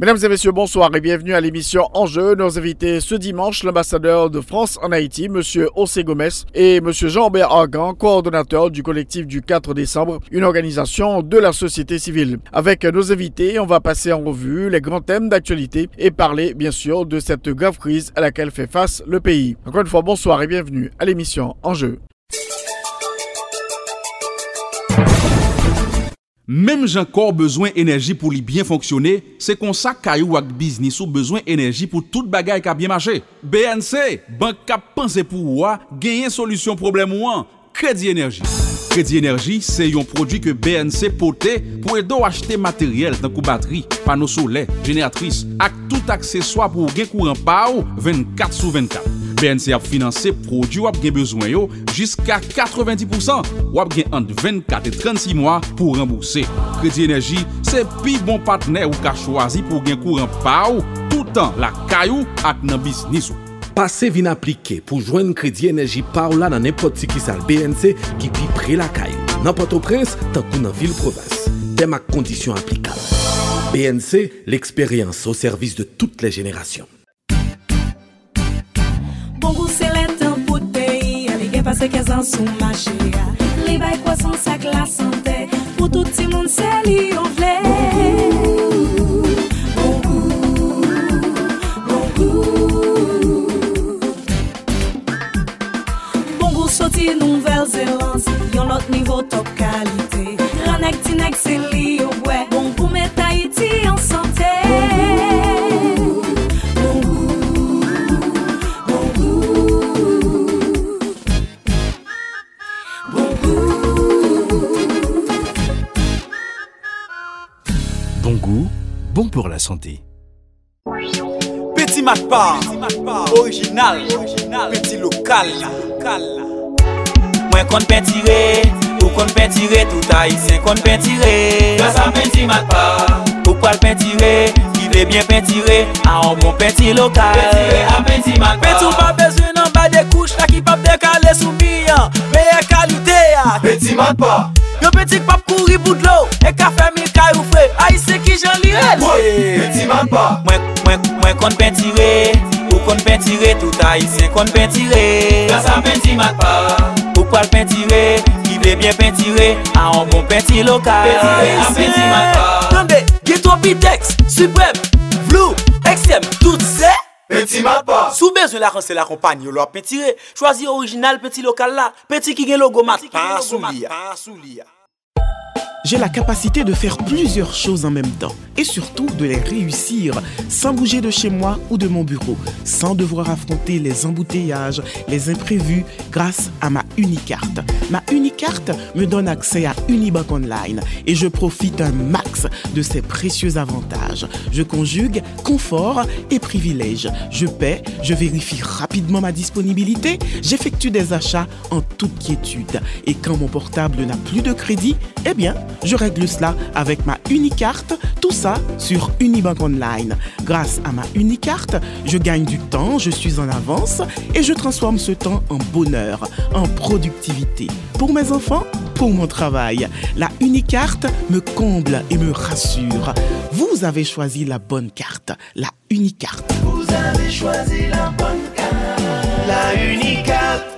Mesdames et messieurs, bonsoir et bienvenue à l'émission Enjeu. Nos invités ce dimanche, l'ambassadeur de France en Haïti, Monsieur José Gomez, et Monsieur Jean-Robert Argan, coordonnateur du collectif du 4 décembre, une organisation de la société civile. Avec nos invités, on va passer en revue les grands thèmes d'actualité et parler, bien sûr, de cette grave crise à laquelle fait face le pays. Encore une fois, bonsoir et bienvenue à l'émission Enjeu. Mem jan kor bezwen enerji pou li byen fonksyonne, se konsa kayou ak biznis ou bezwen enerji pou tout bagay ka byen mache. BNC, bank kap panse pou wwa, genyen solusyon problem wan, kredi enerji. Kredi enerji se yon prodwi ke BNC pote pou edo achete materyel tankou bateri, pano sole, jenatris, ak tout akseswa pou gen kouran pa ou 24 sou 24. BNC ap finanse prodou wap gen bezwen yo jiska 90% wap gen ant 24 et 36 mwa pou rembourse. Kredi Enerji se pi bon patne ou ka chwazi pou gen kouran pa ou toutan la kayou ak nan bisnis ou. Pase vin aplike pou jwen kredi enerji pa ou la nan nepoti ki sal BNC ki pi pre la kay. Nan Port-au-Prince, tankou nan vil provas. Tem ak kondisyon aplikab. BNC, l'eksperyans au servis de tout le jenerasyon. kouse lè tan pou t'peyi, alè gen pase kez an sou mache ya. Li bay kwa san sak la sante, pou touti moun se li yon vle. Bon kou, bon kou, bon kou soti Nouvel Zelansi, yon lot nivou top kali. Santé. Petit Matpa, original, petit local. Mwen kon pentire, ou kon pentire, tout haïtien kon pentire. Grâce à Petit Matpa, ou pral pentire, qui veut bien pentire, a un bon penti local. Pentire à Petit Matpa. Petit ou pas besoin d'en bas des couches là qui pas décaler sous bilan. Meilleure qualité à Petit Matpa, Yo petit pap courir bout de l'eau et cailloux frais. jan li red Peti man pa Mwen kon pentire Ou kon pentire Tout a isen kon pentire Gasa peti man pa Ou pal pentire Ki vle bien pentire A an bon penti lokal Peti man pa Tande, Ghetto Pitex, Supreme, Vlou, XM, tout se Peti man pa Sou bezou la kon se la kompanyo lor pentire Chwazi orijinal peti lokal la Peti ki gen logo mat Pan sou liya J'ai la capacité de faire plusieurs choses en même temps et surtout de les réussir sans bouger de chez moi ou de mon bureau, sans devoir affronter les embouteillages, les imprévus grâce à ma Unicarte. Ma Unicarte me donne accès à Unibank Online et je profite un max de ses précieux avantages. Je conjugue confort et privilèges. Je paie, je vérifie rapidement ma disponibilité, j'effectue des achats en toute quiétude. Et quand mon portable n'a plus de crédit, eh bien, je règle cela avec ma Unicarte, tout ça sur Unibank Online. Grâce à ma Unicarte, je gagne du temps, je suis en avance et je transforme ce temps en bonheur, en productivité. Pour mes enfants, pour mon travail. La Unicarte me comble et me rassure. Vous avez choisi la bonne carte, la Unicarte. Vous avez choisi la bonne carte, la Unicarte.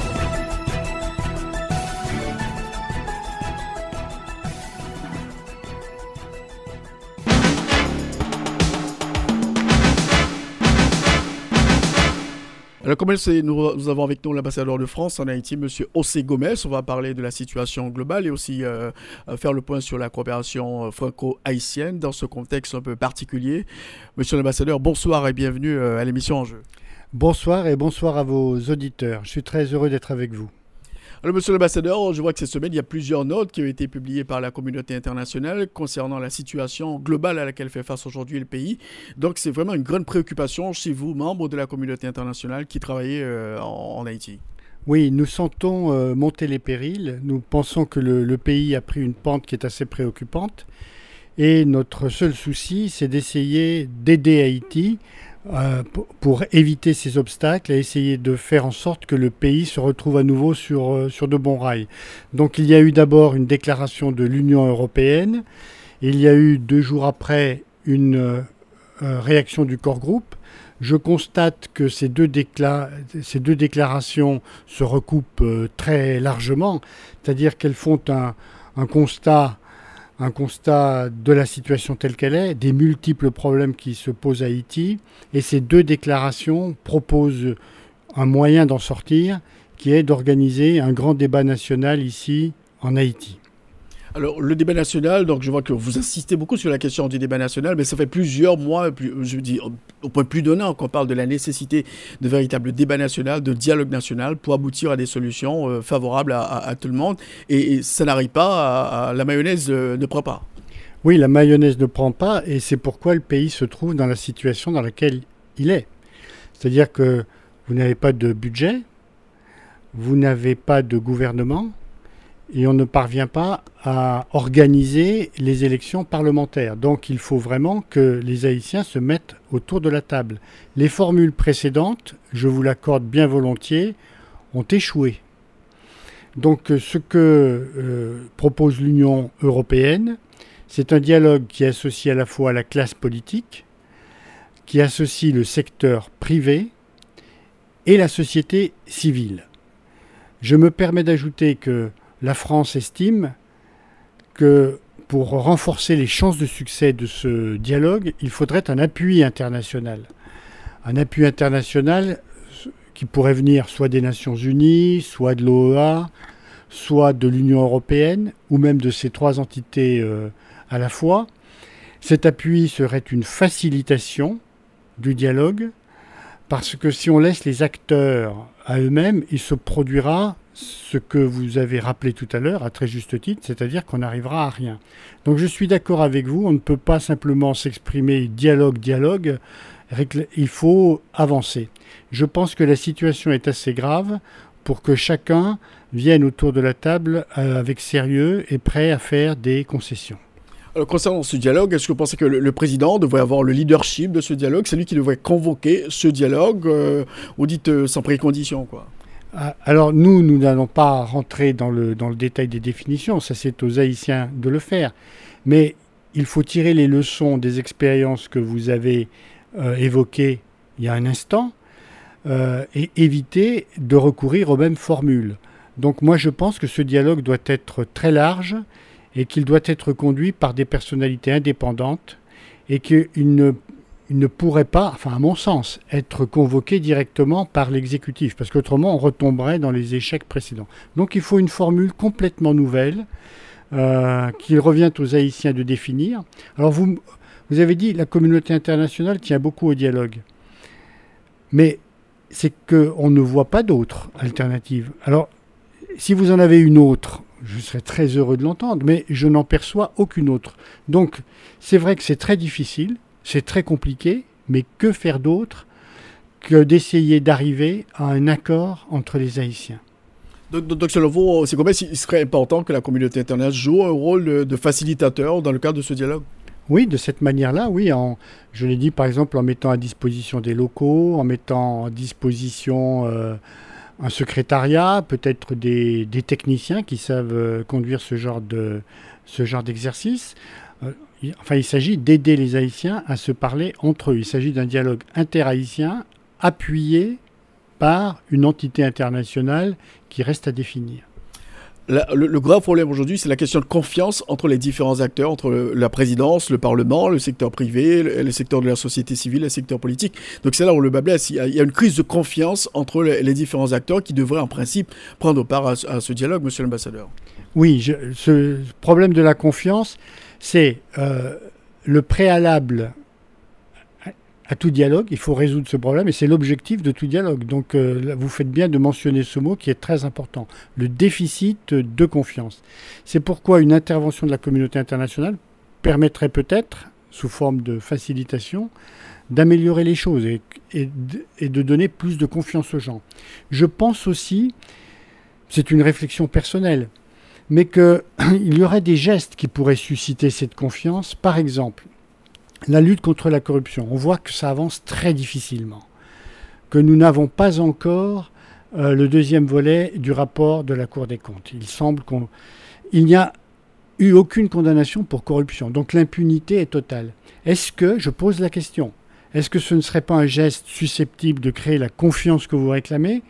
Nous, avons avec nous l'ambassadeur de France en Haïti, M. Ossé Gomez? On va parler de la situation globale et aussi euh, euh, faire le point sur la coopération euh, franco-haïtienne dans ce contexte un peu particulier. Monsieur l'ambassadeur, bonsoir et bienvenue à l'émission En Jeu. Bonsoir et bonsoir à vos auditeurs. Je suis très heureux d'être avec vous. Alors, monsieur l'ambassadeur, je vois que cette semaine, il y a plusieurs notes qui ont été publiées par la communauté internationale concernant la situation globale à laquelle fait face aujourd'hui le pays. Donc, c'est vraiment une grande préoccupation chez vous, membres de la communauté internationale qui travaillez euh, en, Haïti. Oui, nous sentons euh, monter les périls. Nous pensons que le, pays a pris une pente qui est assez préoccupante. Et notre seul souci, c'est d'essayer d'aider Haïti euh, pour éviter ces obstacles et essayer de faire en sorte que le pays se retrouve à nouveau sur, euh, sur de bons rails. Donc il y a eu d'abord une déclaration de l'Union européenne, il y a eu deux jours après une euh, réaction du corps groupe. Je constate que ces deux, ces deux déclarations se recoupent très largement, c'est-à-dire qu'elles font un, un constat un constat de la situation telle qu'elle est, des multiples problèmes qui se posent à Haïti, et ces deux déclarations proposent un moyen d'en sortir, qui est d'organiser un grand débat national ici en Haïti. Alors, le débat national, donc je vois que vous insistez beaucoup sur la question du débat national, mais ça fait plusieurs mois, je dis au point plus donnant, qu'on parle de la nécessité de véritable débat national, de dialogue national pour aboutir à des solutions euh, favorables à, tout le monde. Et, ça n'arrive pas, la mayonnaise euh, ne prend pas. Oui, la mayonnaise ne prend pas, et c'est pourquoi le pays se trouve dans la situation dans laquelle il est. C'est-à-dire que vous n'avez pas de budget, vous n'avez pas de gouvernement, et on ne parvient pas à organiser les élections parlementaires. Donc il faut vraiment que les Haïtiens se mettent autour de la table. Les formules précédentes, je vous l'accorde bien volontiers, ont échoué. Donc ce que euh, propose l'Union européenne, c'est un dialogue qui associe à la fois la classe politique, qui associe le secteur privé et la société civile. Je me permets d'ajouter que la France estime que pour renforcer les chances de succès de ce dialogue, il faudrait un appui international. Un appui international qui pourrait venir soit des Nations Unies, soit de l'OEA, soit de l'Union européenne, ou même de ces trois entités euh, à la fois. Cet appui serait une facilitation du dialogue, parce que si on laisse les acteurs à eux-mêmes, il se produira ce que vous avez rappelé tout à l'heure, à très juste titre, c'est-à-dire qu'on n'arrivera à rien. Donc je suis d'accord avec vous, on ne peut pas simplement s'exprimer dialogue, dialogue, il faut avancer. Je pense que la situation est assez grave pour que chacun vienne autour de la table euh, avec sérieux et prêt à faire des concessions. Alors, concernant ce dialogue, est-ce que vous pensez que le, président devrait avoir le leadership de ce dialogue? C'est lui qui devrait convoquer ce dialogue, euh, ou dites euh, sans précondition, quoi? Alors nous, nous n'allons pas rentrer dans le, dans le détail des définitions, ça c'est aux Haïtiens de le faire. Mais il faut tirer les leçons des expériences que vous avez euh, évoquées il y a un instant euh, et éviter de recourir aux mêmes formules. Donc moi je pense que ce dialogue doit être très large et qu'il doit être conduit par des personnalités indépendantes et qu'il ne il ne pourrait pas, enfin à mon sens, être convoqué directement par l'exécutif, parce qu'autrement on retomberait dans les échecs précédents. Donc il faut une formule complètement nouvelle euh, qu'il revient aux Haïtiens de définir. Alors vous, vous avez dit la communauté internationale tient beaucoup au dialogue, mais c'est qu'on ne voit pas d'autres alternatives. Alors si vous en avez une autre, je serais très heureux de l'entendre, mais je n'en perçois aucune autre. Donc c'est vrai que c'est très difficile c'est très compliqué, mais que faire d'autre que d'essayer d'arriver à un accord entre les Haïtiens donc, donc, selon vous, c'est combien il serait important que la communauté internationale joue un rôle de, facilitateur dans le cadre de ce dialogue? Oui, de cette manière-là, oui. En, je l'ai dit par exemple en mettant à disposition des locaux, en mettant à disposition euh, un secrétariat, peut-être des, techniciens qui savent euh, conduire ce genre de ce genre d'exercice. Enfin, il s'agit d'aider les Haïtiens à se parler entre eux. Il s'agit d'un dialogue interhaïtien appuyé par une entité internationale qui reste à définir. le, le, grand problème aujourd'hui, c'est la question de confiance entre les différents acteurs, entre la présidence, le Parlement, le secteur privé, le, secteur de la société civile, le secteur politique. Donc c'est là où le bas blesse. Il, y a une crise de confiance entre les, différents acteurs qui devraient en principe prendre part à, ce dialogue, monsieur l'ambassadeur. Oui, ce problème de la confiance, c'est euh, le préalable à tout dialogue. Il faut résoudre ce problème et c'est l'objectif de tout dialogue. Donc euh, vous faites bien de mentionner ce mot qui est très important, le déficit de confiance. C'est pourquoi une intervention de la communauté internationale permettrait peut-être, sous forme de facilitation, d'améliorer les choses et, et, de donner plus de confiance aux gens. Je pense aussi, c'est une réflexion personnelle, mais qu'il y aurait des gestes qui pourraient susciter cette confiance. Par exemple, la lutte contre la corruption. On voit que ça avance très difficilement, que nous n'avons pas encore euh, le deuxième volet du rapport de la Cour des comptes. Il semble qu'il n'y a eu aucune condamnation pour corruption, donc l'impunité est totale. Est-ce que, je pose la question, est-ce que ce ne serait pas un geste susceptible de créer la confiance que vous réclamez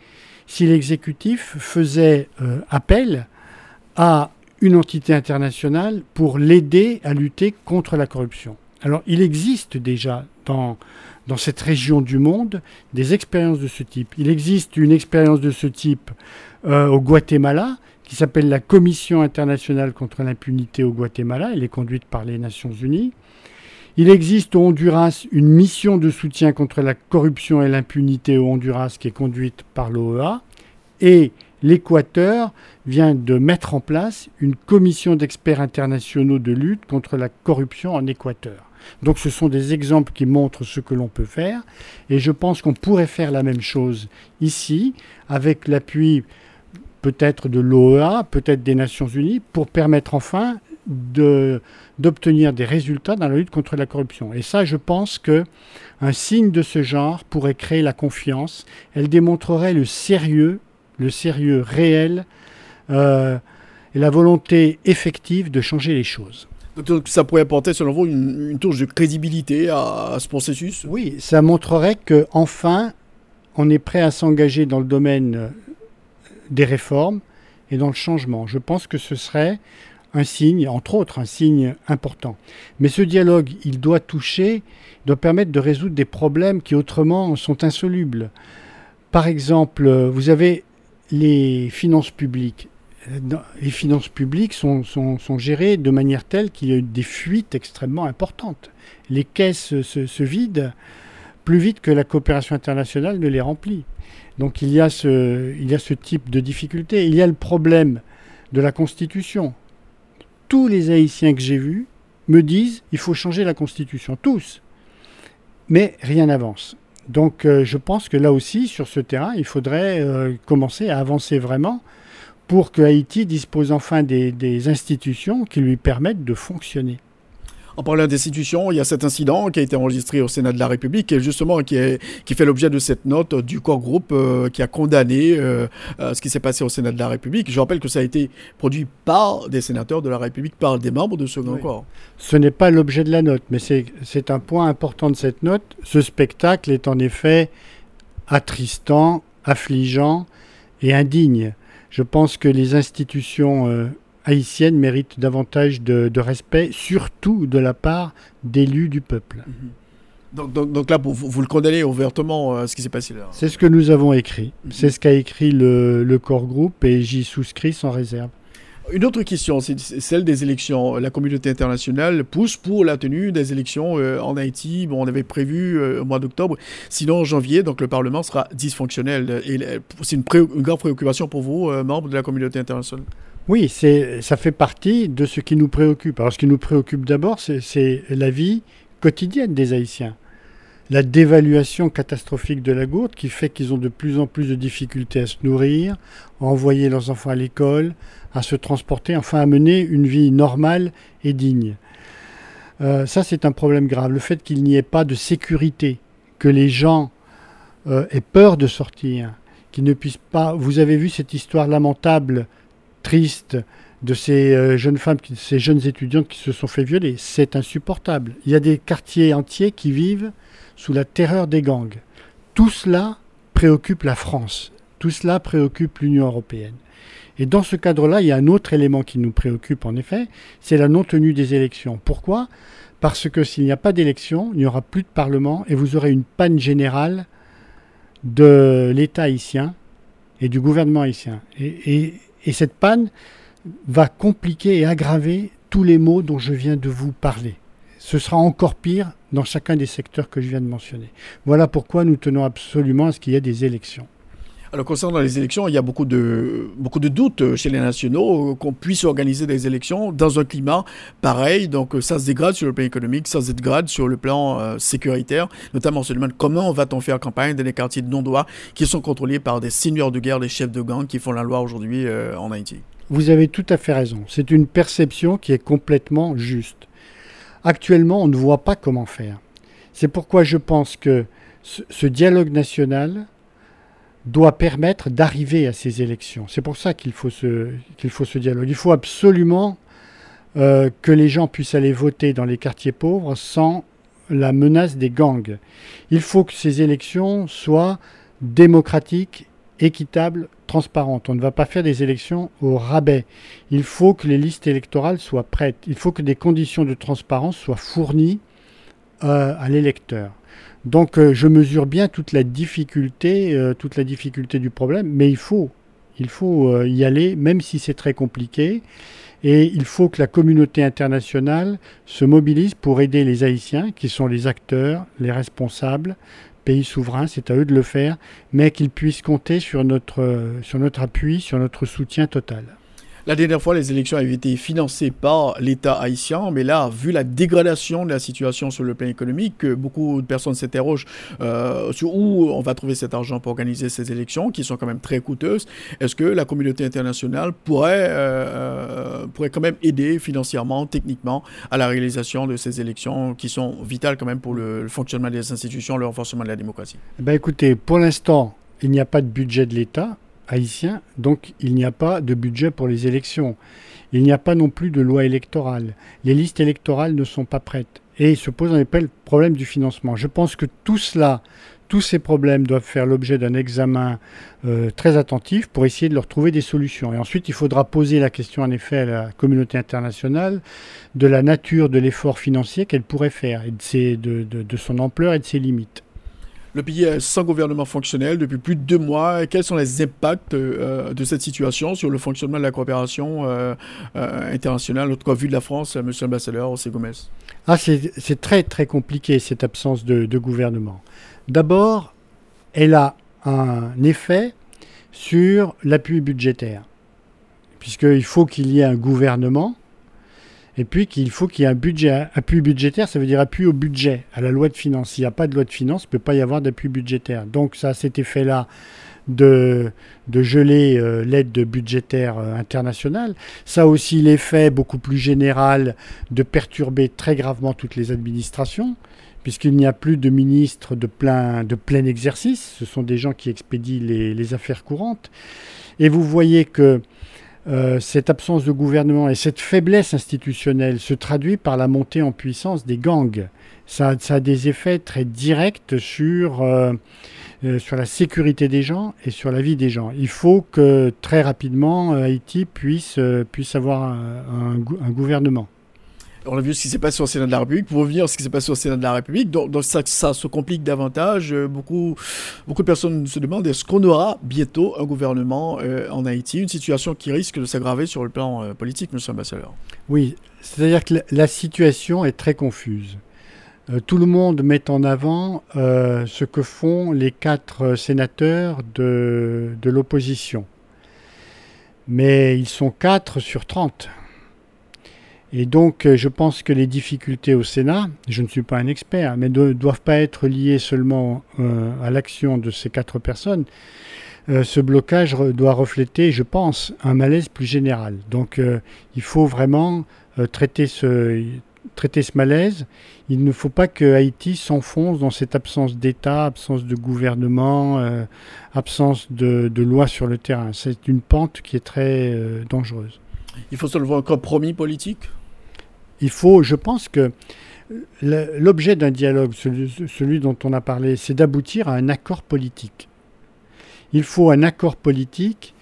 si l'exécutif faisait euh, appel à une entité internationale pour l'aider à lutter contre la corruption alors, il existe déjà dans, dans cette région du monde des expériences de ce type. Il existe une expérience de ce type euh, au Guatemala qui s'appelle la Commission internationale contre l'impunité au Guatemala. Elle est conduite par les Nations Unies. Il existe au Honduras une mission de soutien contre la corruption et l'impunité au Honduras qui est conduite par l'OEA. Et l'Équateur vient de mettre en place une commission d'experts internationaux de lutte contre la corruption en Équateur. Donc ce sont des exemples qui montrent ce que l'on peut faire. Et je pense qu'on pourrait faire la même chose ici, avec l'appui peut-être de l'OEA, peut-être des Nations Unies, pour permettre enfin d'obtenir des résultats dans la lutte contre la corruption. Et ça, je pense que un signe de ce genre pourrait créer la confiance. Elle démontrerait le sérieux, le sérieux réel euh, et la volonté effective de changer les choses. Donc ça pourrait apporter, selon vous, une, touche de crédibilité à, ce processus? Oui, ça montrerait qu'enfin, on est prêt à s'engager dans le domaine euh, des réformes et dans le changement. Je pense que ce serait un signe, entre autres, un signe important. Mais ce dialogue, il doit toucher, il doit permettre de résoudre des problèmes qui autrement sont insolubles. Par exemple, vous avez les finances publiques les sont, gérées de manière telle qu'il y a eu des fuites extrêmement importantes. Les caisses se, vident plus vite que la coopération internationale ne les remplit. Donc il y, a ce, il y a ce type de difficulté. Il y a le problème de la Constitution. Tous les Haïtiens que j'ai vus me disent il faut changer la Constitution, tous. Mais rien n'avance. Donc euh, je pense que là aussi, sur ce terrain, il faudrait euh, commencer à avancer vraiment pour que Haïti dispose enfin des, institutions qui lui permettent de fonctionner. En parlant d'institutions, il y a cet incident qui a été enregistré au Sénat de la République et justement qui, est, qui fait l'objet de cette note du corps groupe euh, qui a condamné euh, euh, ce qui s'est passé au Sénat de la République. Je rappelle que ça a été produit par des sénateurs de la République, par des membres de ce grand corps. Ce n'est pas l'objet de la note, mais c'est un point important de cette note. Ce spectacle est en effet attristant, affligeant et indigne je pense que les institutions euh, haïtiennes méritent davantage de, respect, surtout de la part d'élus du peuple. Mhm. Donc, là, vous, le condamnez ouvertement euh, ce qui s'est passé là C'est ce que nous avons écrit. Mhm. C'est ce qu'a écrit le, le corps groupe et j'y souscris sans réserve. Une autre question, c'est celle des élections. La communauté internationale pousse pour la tenue des élections euh, en Haïti. Bon, on avait prévu euh, au mois d'octobre. Sinon, en janvier, donc le Parlement sera dysfonctionnel. Et c'est une, grande préoccupation pour vous, euh, membres de la communauté internationale. Oui, ça fait partie de ce qui nous préoccupe. Alors, ce qui nous préoccupe d'abord, c'est la vie quotidienne des Haïtiens la dévaluation catastrophique de la gourde qui fait qu'ils ont de plus en plus de difficultés à se nourrir, à envoyer leurs enfants à l'école, à se transporter, enfin à mener une vie normale et digne. Euh, ça, c'est un problème grave. Le fait qu'il n'y ait pas de sécurité, que les gens euh, aient peur de sortir, qu'ils ne puissent pas. Vous avez vu cette histoire lamentable, de ces euh, jeunes femmes, ces jeunes étudiantes qui se sont fait violer. C'est insupportable. Il y a des quartiers entiers qui vivent sous la terreur des gangs. Tout cela préoccupe la France. Tout cela préoccupe l'Union européenne. Et dans ce cadre-là, il y a un autre élément qui nous préoccupe en effet, c'est la non-tenue des élections. Pourquoi? Parce que s'il n'y a pas d'élection, il n'y aura plus de Parlement et vous aurez une panne générale de l'État haïtien et du gouvernement haïtien. Cette panne va compliquer et aggraver tous les maux dont je viens de vous parler. Ce sera encore pire dans chacun des secteurs que je viens de mentionner. Voilà pourquoi nous tenons absolument à ce qu'il y ait des élections. Alors concernant les élections, il y a beaucoup de, beaucoup de doutes chez les nationaux qu'on puisse organiser des élections dans un climat pareil. Donc ça se dégrade sur le plan économique, ça se dégrade sur le plan euh, sécuritaire. Notamment, on se demande comment va-t-on faire campagne dans les quartiers de non-droit qui sont contrôlés par des seigneurs de guerre, des chefs de gang qui font la loi aujourd'hui euh, en Haïti. Vous avez tout à fait raison. C'est une perception qui est complètement juste. Actuellement, on ne voit pas comment faire. C'est pourquoi je pense que ce dialogue national doit permettre d'arriver à ces élections. C'est pour ça qu'il faut, ce, qu'il dialogue. Il faut absolument euh, que les gens puissent aller voter dans les quartiers pauvres sans la menace des gangs. Il faut que ces élections soient démocratiques, équitables, transparentes. On ne va pas faire des élections au rabais. Il faut que les listes électorales soient prêtes. Il faut que des conditions de transparence soient fournies euh, à l'électeur. Donc euh, je mesure bien toute la difficulté, euh, toute la difficulté du problème, mais il faut, euh, y aller, même si c'est très compliqué. Et il faut que la communauté internationale se mobilise pour aider les Haïtiens, qui sont les acteurs, les responsables, pays souverains, c'est à eux de le faire, mais qu'ils puissent compter sur notre appui, sur notre soutien total. La dernière fois, les élections avaient été financées par l'État haïtien, mais là, vu la dégradation de la situation sur le plan économique, beaucoup de personnes s'interrogent euh, sur où on va trouver cet argent pour organiser ces élections, qui sont quand même très coûteuses. Est-ce que la communauté internationale pourrait, euh, pourrait quand même aider financièrement, techniquement, à la réalisation de ces élections qui sont vitales quand même pour le, fonctionnement des institutions, le renforcement de la démocratie? Eh ben Écoutez, pour l'instant, il n'y a pas de budget de l'État haïtien, donc il n'y a pas de budget pour les élections. Il n'y a pas non plus de loi électorale. Les listes électorales ne sont pas prêtes. Et il se pose le problème du financement. Je pense que tout cela, tous ces problèmes doivent faire l'objet d'un examen euh, très attentif pour essayer de leur trouver des solutions. Et ensuite, il faudra poser la question, en effet, à la communauté internationale de la nature de l'effort financier qu'elle pourrait faire, et de son ampleur et de ses limites. Le pays est sans gouvernement fonctionnel depuis plus de deux mois. Quels sont les impacts euh, de cette situation sur le fonctionnement de la coopération euh, euh, internationale, en tout cas vu de la France, Monsieur l'ambassadeur José Gomez ah, C'est très très compliqué cette absence de, de gouvernement. D'abord, elle a un effet sur l'appui budgétaire, puisqu'il faut qu'il y ait un gouvernement et puis qu'il faut qu'il y ait un budget, appui budgétaire, ça veut dire appui au budget, à la loi de finances. S'il n'y a pas de loi de finances, il ne peut pas y avoir d'appui budgétaire. Donc ça cet effet-là de, de geler euh, l'aide budgétaire euh, internationale. Ça a aussi l'effet beaucoup plus général de perturber très gravement toutes les administrations, puisqu'il n'y a plus de ministres de plein, de plein exercice. Ce sont des gens qui expédient les, les affaires courantes. Et vous voyez que euh, cette absence de gouvernement et cette faiblesse institutionnelle se traduit par la montée en puissance des gangs. Ça, a des effets très directs sur, euh, euh, sur la sécurité des gens et sur la vie des gens. Il faut que très rapidement Haïti puisse, puisse avoir un gouvernement on a vu ce qui s'est passé au Sénat de la République. Pour revenir à ce qui s'est passé au Sénat de la République, donc, ça, se complique davantage. Euh, beaucoup, de personnes se demandent est-ce qu'on aura bientôt un gouvernement euh, en Haïti? Une situation qui risque de s'aggraver sur le plan euh, politique, monsieur l'ambassadeur. Oui, c'est-à-dire que la, situation est très confuse. tout le monde met en avant ce que font les quatre sénateurs de, de l'opposition. Mais ils sont quatre sur 30. Et donc, euh, je pense que les difficultés au Sénat, je ne suis pas un expert, mais ne doivent pas être liées seulement euh, à l'action de ces quatre personnes. Euh, ce blocage doit refléter, je pense, un malaise plus général. Donc, il faut vraiment traiter ce, malaise. Il ne faut pas que Haïti s'enfonce dans cette absence d'État, absence de gouvernement, absence de, de, loi sur le terrain. C'est une pente qui est très dangereuse. Il faut seulement un compromis politique? Il faut, je pense que l'objet d'un dialogue, celui, dont on a parlé, c'est d'aboutir à un accord politique. Il faut un accord politique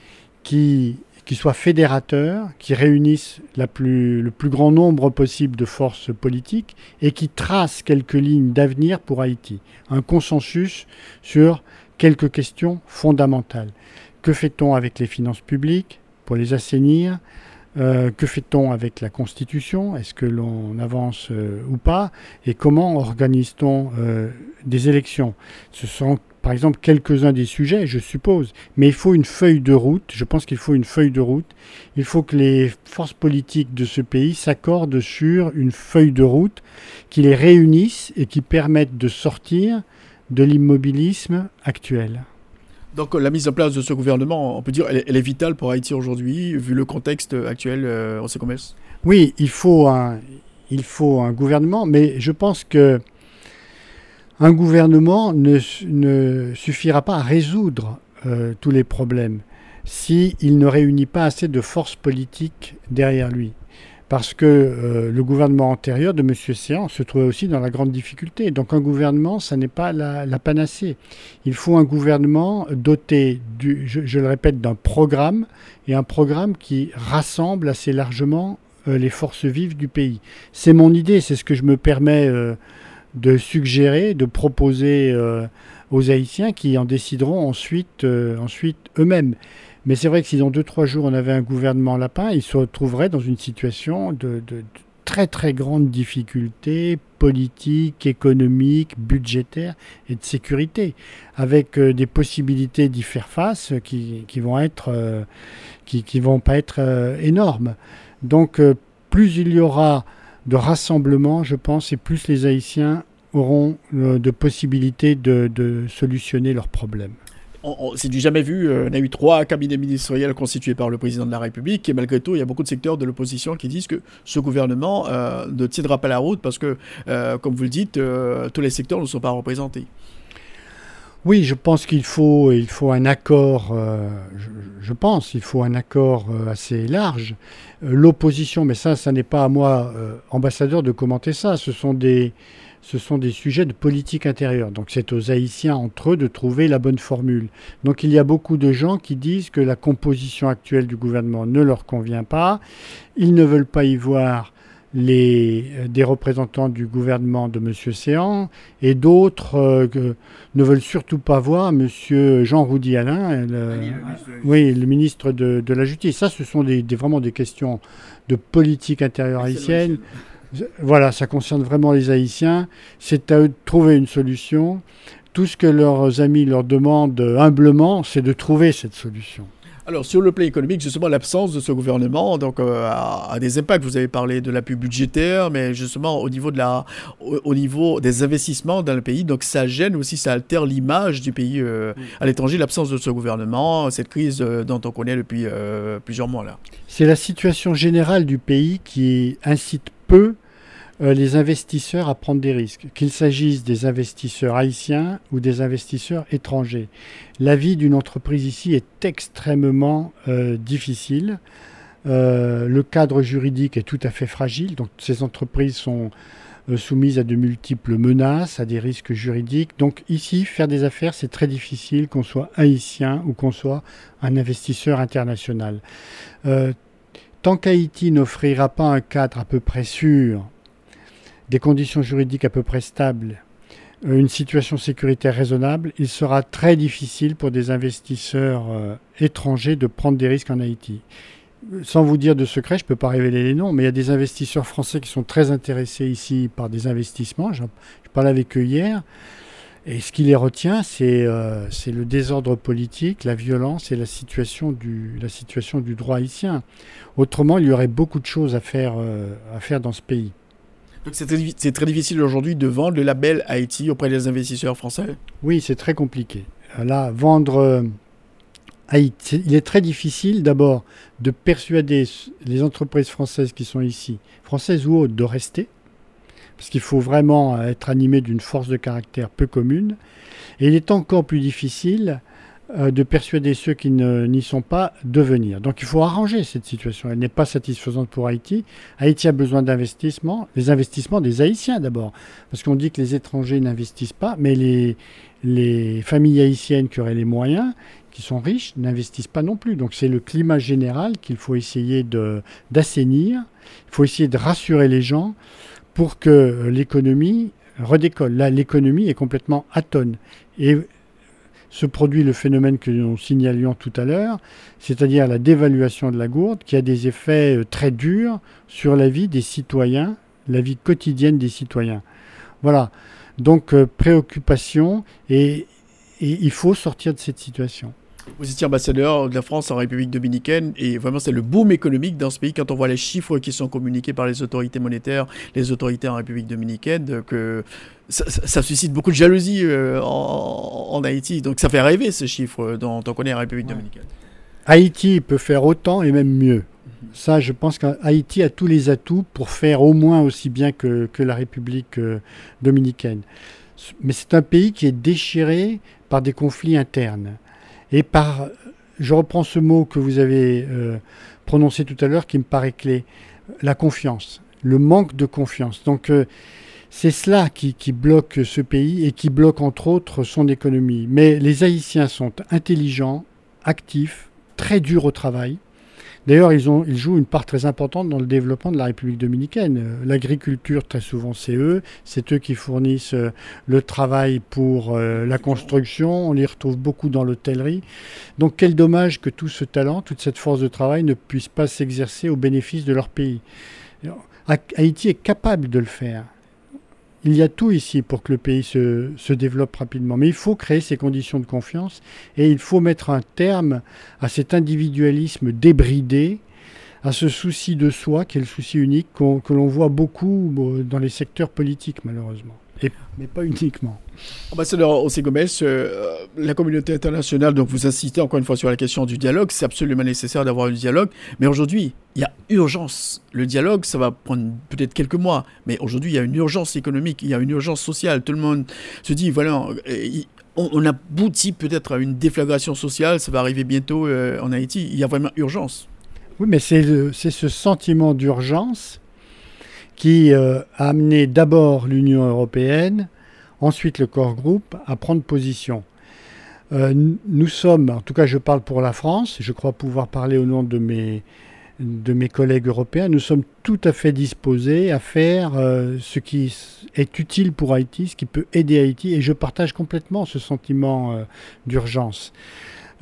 qui, soit fédérateur, qui réunisse le plus grand nombre possible de forces politiques et qui trace quelques lignes d'avenir pour Haïti. Un consensus sur quelques questions fondamentales. Que fait-on avec les finances publiques pour les assainir euh, que fait-on avec la Constitution? Est-ce que l'on avance euh, ou pas? Et comment organise-t-on euh, des élections? Ce sont par exemple quelques-uns des sujets, je suppose, mais il faut une feuille de route, je pense qu'il faut une feuille de route, il faut que les forces politiques de ce pays s'accordent sur une feuille de route qui les réunisse et qui permette de sortir de l'immobilisme actuel. Donc la mise en place de ce gouvernement, on peut dire, elle, est vitale pour Haïti aujourd'hui, vu le contexte actuel euh, sait commerce Oui, il faut, un, il faut un gouvernement, mais je pense que un gouvernement ne, ne suffira pas à résoudre euh, tous les problèmes s'il ne réunit pas assez de forces politiques derrière lui parce que euh, le gouvernement antérieur de M. Séan se trouvait aussi dans la grande difficulté. Donc un gouvernement, ça n'est pas la, panacée. Il faut un gouvernement doté, du, je, le répète, d'un programme, et un programme qui rassemble assez largement euh, les forces vives du pays. C'est mon idée, c'est ce que je me permets euh, de suggérer, de proposer aux Haïtiens qui en décideront ensuite, ensuite eux-mêmes. Mais c'est vrai que si dans 2-3 jours on avait un gouvernement lapin, il se retrouverait dans une situation de, très très grande difficulté politique, économique, budgétaire et de sécurité, avec euh, des possibilités d'y faire face qui, vont être euh, qui, vont pas être euh, énormes. Donc plus il y aura de rassemblements, je pense, et plus les Haïtiens auront de possibilités de solutionner leurs problèmes c'est du jamais vu. Euh, on a eu trois cabinets ministériels constitués par le président de la République et malgré tout, il y a beaucoup de secteurs de l'opposition qui disent que ce gouvernement euh, ne tiendra pas la route parce que, euh, comme vous le dites, tous les secteurs ne sont pas représentés. Oui, je pense qu'il faut, un accord, je, pense, il faut un accord assez large. L'opposition, mais ça, ça n'est pas à moi, ambassadeur, de commenter ça. Ce sont des, ce sont des sujets de politique intérieure. Donc c'est aux Haïtiens entre eux de trouver la bonne formule. Donc il y a beaucoup de gens qui disent que la composition actuelle du gouvernement ne leur convient pas. Ils ne veulent pas y voir les, euh, des représentants du gouvernement de M. Séan et d'autres euh, ne veulent surtout pas voir M. Jean Roudy Alain, le, oui, le ministre de, la Justice. Ça, ce sont des, vraiment des questions de politique intérieure haïtienne. Voilà, ça concerne vraiment les Haïtiens. C'est à eux de trouver une solution. Tout ce que leurs amis leur demandent humblement, c'est de trouver cette solution. Alors, sur le plan économique, justement, l'absence de ce gouvernement donc, euh, a, des impacts. Vous avez parlé de l'appui budgétaire, mais justement, au niveau, de la, au, niveau des investissements dans le pays, donc ça gêne aussi, ça altère l'image du pays euh, à l'étranger, l'absence de ce gouvernement, cette crise euh, dont on connaît depuis plusieurs mois. là. C'est la situation générale du pays qui incite peu les investisseurs à prendre des risques, qu'il s'agisse des investisseurs haïtiens ou des investisseurs étrangers. La vie d'une entreprise ici est extrêmement euh, difficile. Euh, le cadre juridique est tout à fait fragile, donc ces entreprises sont soumises à de multiples menaces, à des risques juridiques. Donc ici, faire des affaires, c'est très difficile, qu'on soit haïtien ou qu'on soit un investisseur international. Tant qu'Haïti n'offrira pas un cadre à peu près sûr, des conditions juridiques à peu près stables, euh, une situation sécuritaire raisonnable, il sera très difficile pour des investisseurs euh, étrangers de prendre des risques en Haïti. Sans vous dire de secret, je ne peux pas révéler les noms, mais il y a des investisseurs français qui sont très intéressés ici par des investissements. Je, parlais avec eux hier. Et ce qui les retient, euh, c'est le désordre politique, la violence et la situation du, droit haïtien. Autrement, il y aurait beaucoup de choses euh, à faire dans ce pays. Donc c'est très, difficile aujourd'hui de vendre le label Haïti auprès des investisseurs français Oui, c'est très compliqué. Là, vendre euh, il est très difficile d'abord de persuader les entreprises françaises qui sont ici, françaises ou autres, de rester parce qu'il faut vraiment être animé d'une force de caractère peu commune. Et il est encore plus difficile de persuader ceux qui n'y sont pas de venir. Donc il faut arranger cette situation. Elle n'est pas satisfaisante pour Haïti. Haïti a besoin d'investissements, les investissements des Haïtiens d'abord, parce qu'on dit que les étrangers n'investissent pas, mais les, les familles haïtiennes qui auraient les moyens, qui sont riches, n'investissent pas non plus. Donc c'est le climat général qu'il faut essayer d'assainir. Il faut essayer de rassurer les gens pour que l'économie redécolle. Là, l'économie est complètement atone. Et se produit le phénomène que nous signalions tout à l'heure, c'est-à-dire la dévaluation de la gourde, qui a des effets euh, très durs sur la vie des citoyens, la vie quotidienne des citoyens. Voilà. Donc euh, préoccupation et il faut sortir de cette situation. Vous étiez ambassadeur de la France en République dominicaine et vraiment c'est le boom économique dans ce pays quand on voit les chiffres qui sont communiqués par les autorités monétaires, les autorités en République dominicaine, que ça, suscite beaucoup de jalousie euh, en, Haïti. Donc ça fait rêver ces chiffres dont on connaît en République dominicaine. Haïti peut faire autant et même mieux. Ça, je pense qu'Haïti a tous les atouts pour faire au moins aussi bien que, la République euh, dominicaine. Mais c'est un pays qui est déchiré par des conflits internes et par, je reprends ce mot que vous avez euh, prononcé tout à l'heure qui me paraît clé, la confiance, le manque de confiance. Donc euh, c'est cela qui, qui, bloque ce pays et qui bloque entre autres son économie. Mais les Haïtiens sont intelligents, actifs, très durs au travail. D'ailleurs, ils, jouent une part très importante dans le développement de la République dominicaine. Euh, l'agriculture, très souvent, c'est eux. C'est eux qui fournissent euh, le travail pour euh, la construction. On les retrouve beaucoup dans l'hôtellerie. Donc, quel dommage que tout ce talent, toute cette force de travail ne puisse pas s'exercer au bénéfice de leur pays. Haïti est capable de le faire. Il y a tout ici pour que le pays se, se, développe rapidement. Mais il faut créer ces conditions de confiance et il faut mettre un terme à cet individualisme débridé, à ce souci de soi qui est le souci unique que l'on voit beaucoup dans les secteurs politiques malheureusement mais pas uniquement. Ambassadeur José Gomez, euh, la communauté internationale, donc vous insistez encore une fois sur la question du dialogue, c'est absolument nécessaire d'avoir un dialogue, mais aujourd'hui, il y a urgence. Le dialogue, ça va prendre peut-être quelques mois, mais aujourd'hui, il y a une urgence économique, il y a une urgence sociale. Tout le monde se dit, voilà, euh, on, aboutit peut-être à une déflagration sociale, ça va arriver bientôt euh, en Haïti, il y a vraiment urgence. Oui, mais c'est ce sentiment d'urgence qui euh, a amené d'abord l'Union européenne, ensuite le corps groupe, à prendre position. Euh, nous sommes, en tout cas je parle pour la France, je crois pouvoir parler au nom de mes, de mes collègues européens, nous sommes tout à fait disposés à faire euh, ce qui est utile pour Haïti, ce qui peut aider Haïti, et je partage complètement ce sentiment d'urgence.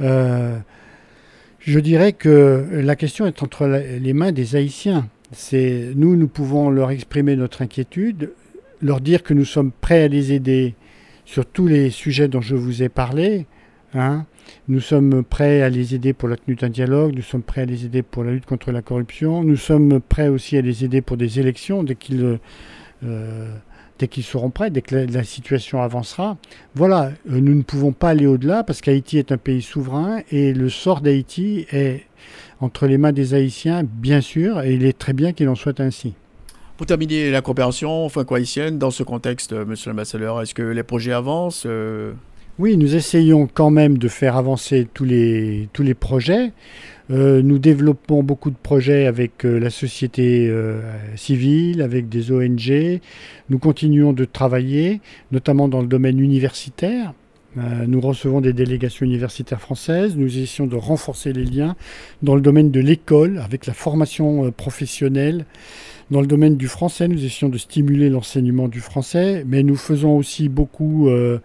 je dirais que la question est entre les mains des Haïtiens. C'est nous, nous pouvons leur exprimer notre inquiétude, leur dire que nous sommes prêts à les aider sur tous les sujets dont je vous ai parlé. Hein. Nous sommes prêts à les aider pour la tenue d'un dialogue, nous sommes prêts à les aider pour la lutte contre la corruption, nous sommes prêts aussi à les aider pour des élections dès qu'ils euh, seront prêts, dès que la, situation avancera. Voilà, nous ne pouvons pas aller au-delà parce qu'Haïti est un pays souverain et le sort d'Haïti est entre les mains des Haïtiens, bien sûr, et il est très bien qu'il en soit ainsi. Pour terminer la coopération franco-haïtienne, dans ce contexte, euh, monsieur l'ambassadeur, est-ce que les projets avancent euh? Oui, nous essayons quand même de faire avancer tous les, tous les projets. Euh, nous développons beaucoup de projets avec la société civile, avec des ONG. Nous continuons de travailler, notamment dans le domaine universitaire. Euh, nous recevons des délégations universitaires françaises. Nous essayons de renforcer les liens dans le domaine de l'école, avec la formation euh, professionnelle. Dans le domaine du français, nous essayons de stimuler l'enseignement du français, mais nous faisons aussi beaucoup euh,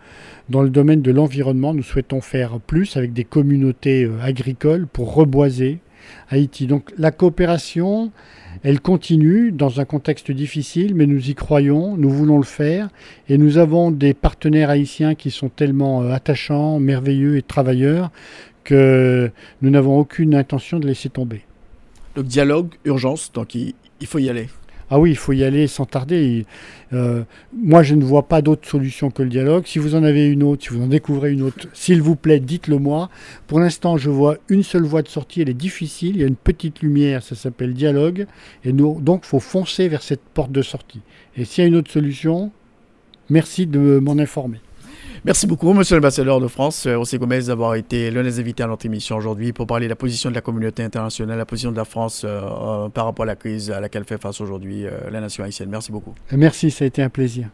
dans le domaine de l'environnement. Nous souhaitons faire plus avec des communautés agricoles pour reboiser Haïti. Donc la coopération, elle continue dans un contexte difficile, mais nous y croyons, nous voulons le faire, et nous avons des partenaires haïtiens qui sont tellement euh, attachants, merveilleux et travailleurs que nous n'avons aucune intention de laisser tomber. Donc dialogue, urgence, donc il faut y aller. Ah oui, il faut y aller sans tarder. Euh, moi, je ne vois pas d'autre solution que le dialogue. Si vous en avez une autre, si vous en découvrez une autre, s'il vous plaît, dites-le moi. Pour l'instant, je vois une seule voie de sortie. Elle est difficile. Il y a une petite lumière. Ça s'appelle dialogue. Et donc, il faut foncer vers cette porte de sortie. Et s'il y a une autre solution, merci de m'en informer. Merci beaucoup, monsieur l'ambassadeur de France, euh, José Gomez, d'avoir été l'un des invités à notre émission aujourd'hui pour parler de la position de la communauté internationale, la position de la France euh, euh, par rapport à la crise à laquelle fait face aujourd'hui la nation haïtienne. Merci beaucoup. Merci, ça a été un plaisir.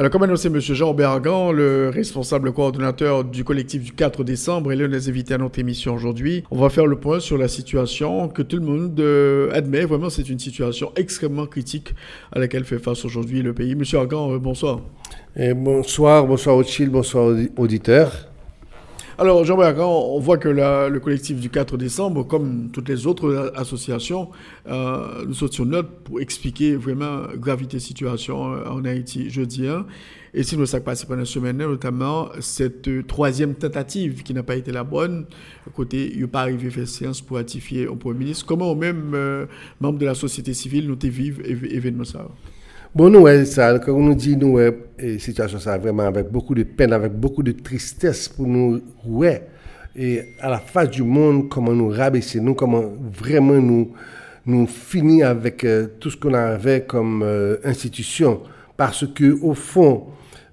Alors, comme annoncé, M. Jean Bergan, le responsable coordonnateur du collectif du 4 décembre, est l'un des invités à notre émission aujourd'hui. On va faire le point sur la situation que tout le monde euh, admet. Vraiment, c'est une situation extrêmement critique à laquelle fait face aujourd'hui le pays. Monsieur Argan, euh, bonsoir. Bonsoir, bonsoir Ochil, bonsoir auditeurs. Alors, Jean-Marc, on voit que le collectif du 4 décembre, comme toutes les autres associations, euh, nous sur note pour expliquer vraiment gravité situation euh, en Haïti jeudi 1. Et si nous sommes passé pendant la semaine, notamment cette euh, troisième tentative qui n'a pas été la bonne, côté, il n'est pas arrivé faire séance pour ratifier un Premier ministre. Comment, même membres de la société civile, nous vivre événement ça? Bon, nous, ça, quand on nous dit, nous, la situation, ça vraiment avec beaucoup de peine, avec beaucoup de tristesse pour nous, ouais, et à la face du monde, comment nous rabaisser, nous, comment vraiment nous, nous finir avec euh, tout ce qu'on avait comme euh, institution. Parce que, au fond,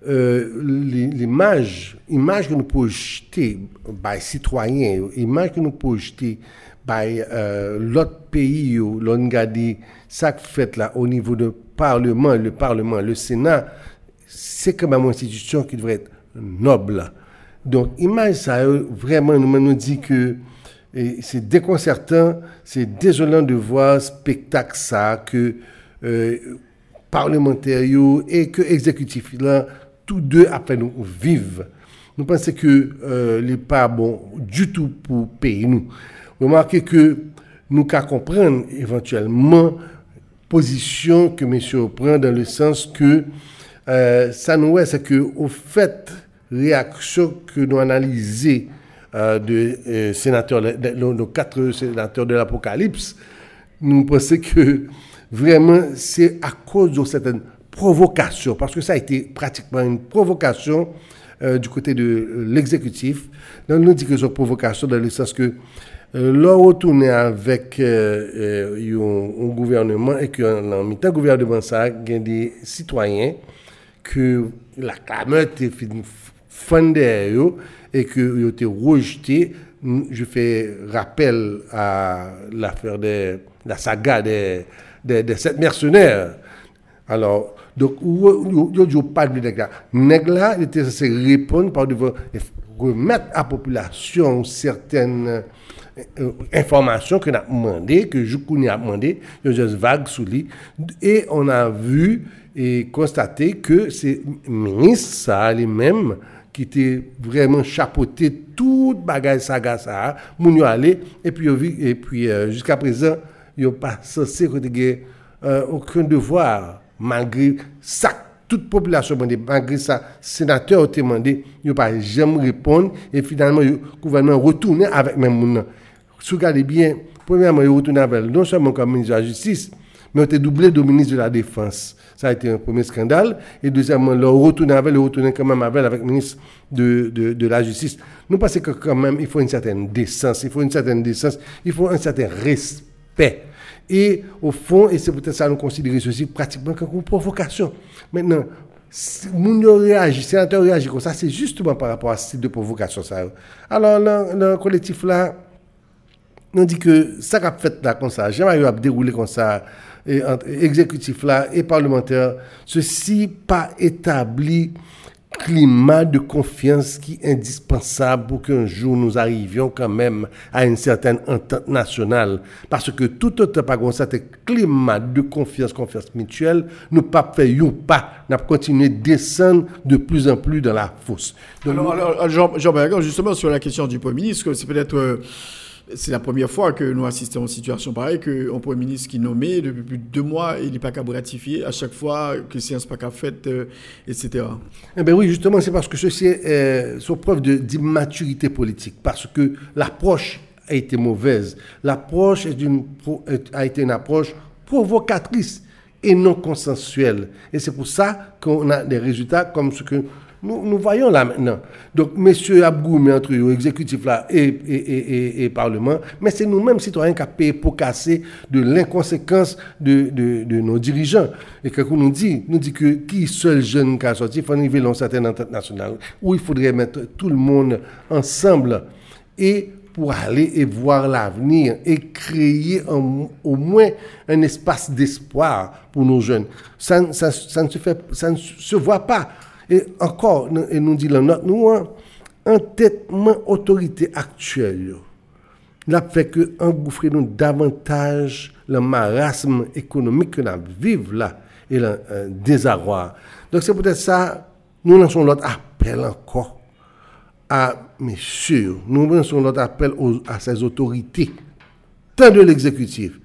euh, l'image, image que nous jeter par les citoyens, l'image que nous jeter par l'autre pays, l'on regarde ça fait là au niveau de Parlement, le Parlement, le Sénat, c'est quand même une institution qui devrait être noble. Donc, image ça, vraiment, nous nous dit que c'est déconcertant, c'est désolant de voir spectacle ça, que euh, parlementaires et que exécutifs, là, tous deux, après nous, vivent. Nous pensons que euh, n'est pas bon du tout pour payer nous. Remarquez que nous qu'à comprendre éventuellement position que monsieur prend dans le sens que euh, ça nous est, c'est que au fait, réaction que nous analysons euh, de euh, sénateurs, nos quatre sénateurs de l'Apocalypse, nous pensons que vraiment c'est à cause de certaines provocations, parce que ça a été pratiquement une provocation du côté de l'exécutif. Nous dit que c'est une provocation dans le sens que Là, retourner avec un, gouvernement et que dans le gouvernement, ça, il y a des citoyens que la clameur et que ont été rejetés. Je fais rappel à l'affaire de la saga des de, sept mercenaires. Alors, donc, il n'y a pas de nègre là. Nègre là, il était censé répondre par devant remettre à la population certaines information que a demandé, que Joukouni a demandé, il y a juste vague sous lui. Et on a vu et constaté que c'est ministre, ça, lui-même, qui était vraiment chapeauté toute bagaille saga ça, moun allé, et puis, et puis euh, jusqu'à présent, a pas censé euh, aucun devoir, malgré ça toute population demandé, malgré ça, sénateur a demandé, il n'a pas jamais répondu, et finalement, le gouvernement retourné avec même vous regardez bien, premièrement, il retourné avec non seulement comme ministre de la Justice, mais il été doublé de ministre de la Défense. Ça a été un premier scandale. Et deuxièmement, le retourné avec, le retourné quand même avec, avec ministre de, de, de, la Justice. Nous pensons que quand même, il faut une certaine décence, il faut une certaine décence, il faut un certain respect. Et au fond, et c'est peut-être ça nous considérer ceci pratiquement comme une provocation. Maintenant, Moun réagit, sénateur réagit comme ça, c'est justement par rapport à ce type de provocation. Ça. Alors, le collectif là, nous dit que ça a fait là comme ça, jamais a déroulé comme ça, et, exécutif là et parlementaire, ceci pas établi climat de confiance qui est indispensable pour qu'un jour nous arrivions quand même à une certaine entente nationale. Parce que tout autre pas comme ça, climat de confiance, confiance mutuelle, nous pas faisons pas, nous continué de descendre de plus en plus dans la fosse. alors, alors, Jean, Jean justement sur la question du Premier ministre, c'est peut-être... Euh, c'est la première fois que nous assistons à une situation pareille, qu'un Premier ministre qui est nommé depuis plus de deux mois, il n'est pas qu'à ratifier à chaque fois que séance pas qu'à faite, euh, etc. Eh bien oui, justement, c'est parce que ceci est euh, preuve d'immaturité politique, parce que l'approche a été mauvaise. L'approche a été une approche provocatrice et non consensuelle. Et c'est pour ça qu'on a des résultats comme ce que nous, voyons là maintenant. Donc, M. Abgoum, entre l'exécutif là et, et, et, Parlement, mais c'est nous-mêmes, citoyens, qui avons payé pour casser de l'inconséquence de, de, nos dirigeants. Et que nous dit, nous dit que qui seul jeune qui a sorti, il faut arriver dans une certaine entente nationale, où il faudrait mettre tout le monde ensemble et pour aller et voir l'avenir et créer au moins un espace d'espoir pour nos jeunes. Ça, ne se fait, ça ne se voit pas. Et encore, et nous dit la note, nous, entêtement autorité actuelle, n'a fait que engouffrer nous davantage le marasme économique que nous vivons là et le désarroi. Donc c'est peut-être ça, nous lançons l'autre appel encore à messieurs, nous lançons notre appel à ces autorités, tant de l'exécutif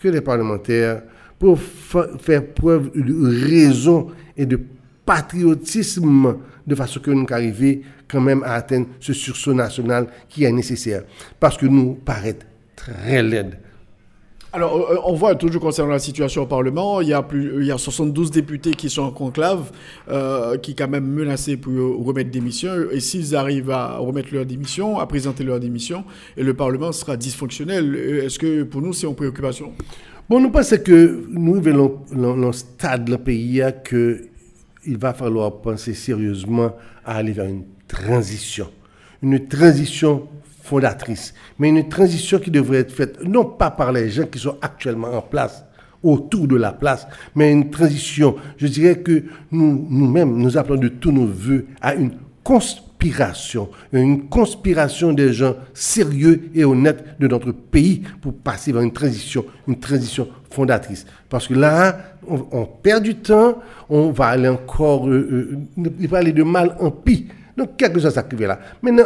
que des parlementaires, pour faire preuve de raison et de patriotisme de façon que nous arrivions quand même à atteindre ce sursaut national qui est nécessaire. Parce que nous paraît très laide alors, euh, on voit toujours concernant la situation au Parlement, il y a, plus, il y a 72 députés qui sont en conclave, euh, qui quand même menacés pour remettre démission. Et s'ils arrivent à remettre leur démission, à présenter leur démission, et le Parlement sera dysfonctionnel, est-ce que pour nous, c'est une préoccupation? Bon, nous pensons que nous vivons dans le stade le pays qu'il va falloir penser sérieusement à aller vers une transition. Une transition fondatrice, mais une transition qui devrait être faite non pas par les gens qui sont actuellement en place, autour de la place, mais une transition, je dirais que nous, nous-mêmes, nous appelons de tous nos voeux à une une conspiration des gens sérieux et honnêtes de notre pays pour passer vers une transition, une transition fondatrice. Parce que là, on, perd du temps, on va aller encore, euh, euh, il va aller de mal en pis. Donc, quelque chose s'activer là. Maintenant,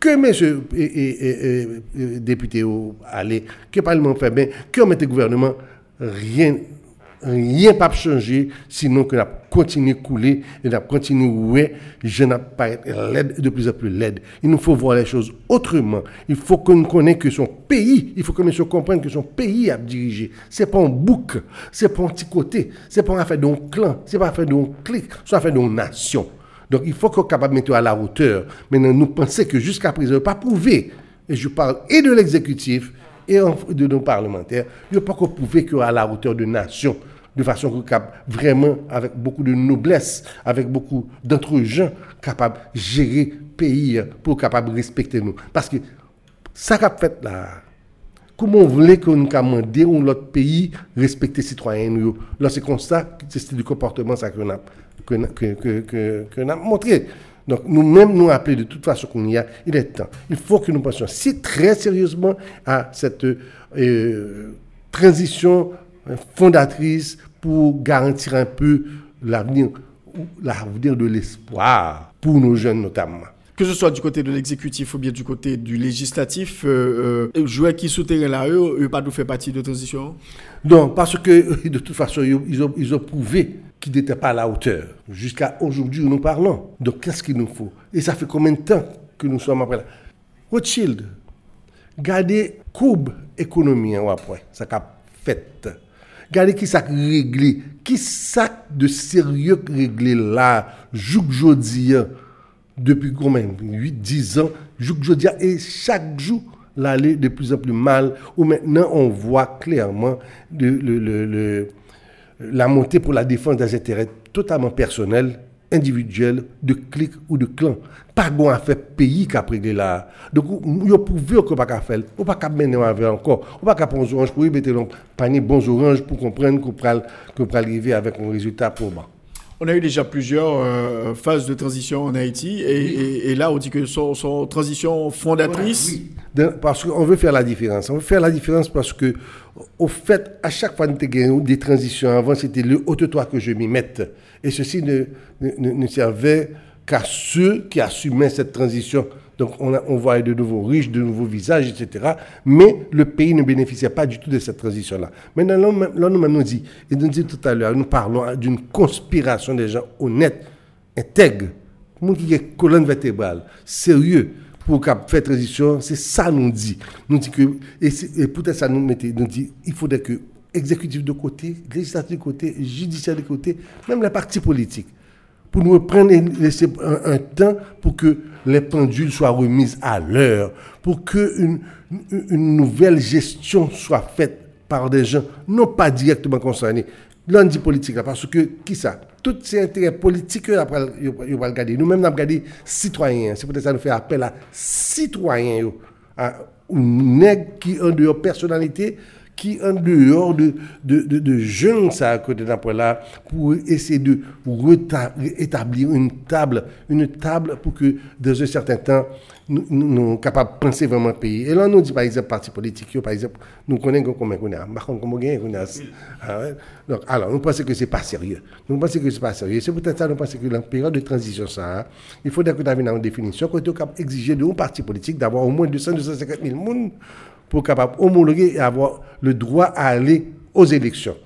que messieurs et, députés aller, que le Parlement fait bien, que on le gouvernement, rien rien pas changé, sinon que a continué à couler et a continué ouais, je n'ai pas l'aide de plus en plus l'aide. Il nous faut voir les choses autrement. Il faut que nous connaissions que son pays, il faut que nous comprenions que son pays a dirigé. C'est pas un bouc, c'est pas un petit côté, c'est pas une affaire d'un clan, c'est pas une affaire d'un clic, c'est une affaire d'une nation. Donc il faut qu'on soit capable de mettre à la hauteur. Maintenant, nous pensons que jusqu'à présent, pas prouvé, et je parle et de l'exécutif et de nos parlementaires, il n'y a pas qu'on prouvé qu'à la hauteur de nation, de façon vraiment, avec beaucoup de noblesse, avec beaucoup d'entre gens, capable de gérer le pays pour capable respecter nous. Parce que ça qu'a fait là, comment voulait qu'on nous ou l'autre pays respecter les citoyens Là, c'est comme ça, c'est du comportement ça que, que, que, que, montré. Donc, nous-mêmes, nous appeler de toute façon qu'on y a, il est temps. Il faut que nous pensions si très sérieusement à cette euh, transition fondatrice pour garantir un peu l'avenir, l'avenir de l'espoir pour nos jeunes notamment que ce soit du côté de l'exécutif ou bien du côté du législatif, euh, euh, jouer qui souterrain là, eux, eux pas nous fait partie de transition? Non, parce que de toute façon, ils ont, ils ont prouvé qu'ils n'étaient pas à la hauteur. Jusqu'à aujourd'hui où nous parlons. Donc qu'est-ce qu'il nous faut? Et ça fait combien de temps que nous sommes après là? Rothschild, gardez courbe économie hein, après, ça a fait. Gardez qui ça réglé, qui ça de sérieux réglé là, jour jeudi, hein. Depuis combien 8, 10 ans, et chaque jour, l'aller de plus en plus mal, où maintenant on voit clairement la montée pour la défense des intérêts totalement personnels, individuels, de clics ou de clans. Pas bon à faire pays qui a là. Donc, vous pouvez que pas faire. Vous pas mener avec encore. Vous pas prendre oranges pour mettre un panier bons oranges pour comprendre que vous arriver avec un résultat probant. On a eu déjà plusieurs euh, phases de transition en Haïti et, là on dit que sont, sont transition fondatrice. Oui. Parce qu'on veut faire la différence. On veut faire la différence parce que au fait, à chaque fois que nous des transitions, avant c'était le haute-toi que je m'y mette. Et ceci ne, ne, ne servait qu'à ceux qui assumaient cette transition donc on, voit de nouveaux riches, de nouveaux visages, etc. Mais le pays ne bénéficiait pas du tout de cette transition-là. Maintenant, là, nous dit, et nous dit tout à l'heure, nous parlons d'une conspiration des gens honnêtes, intègres, qui est colonne vertébrale, sérieux, pour faire transition, c'est ça nous dit. Nous dit que, et, peut-être ça nous mettait, nous dit, il faudrait que exécutif de côté, législatif de côté, judiciaire de côté, même les partis politiques, pour nous prendre et laisser un temps pour que les pendules soient remises à l'heure, pour qu'une une nouvelle gestion soit faite par des gens non pas directement concernés. L'on dit politique, parce que, qui ça? Tous ces intérêts politiques. Nous-mêmes, nous regardé citoyens. C'est peut-être ça nous fait appel à citoyens. à un nègre qui en dehors personnalité, qui en dehors de, jeunes ça à côté d'un là pour essayer de établir une table, une table pour que dans un certain temps nous, sommes capables de penser vraiment le pays. Et là, nous dit par exemple, parti politique, par exemple, nous connaissons combien on a, combien on a. Ah. Donc, alors, nous pensons que ce n'est pas sérieux. Nous pensons que ce n'est pas sérieux. C'est peut-être ça, nous pensons que la période de transition, ça, hein, il faudrait que nous une définition, que nous exiger de un parti politique d'avoir au moins 200, 250 000 personnes pour capable homologuer et avoir le droit à aller aux élections.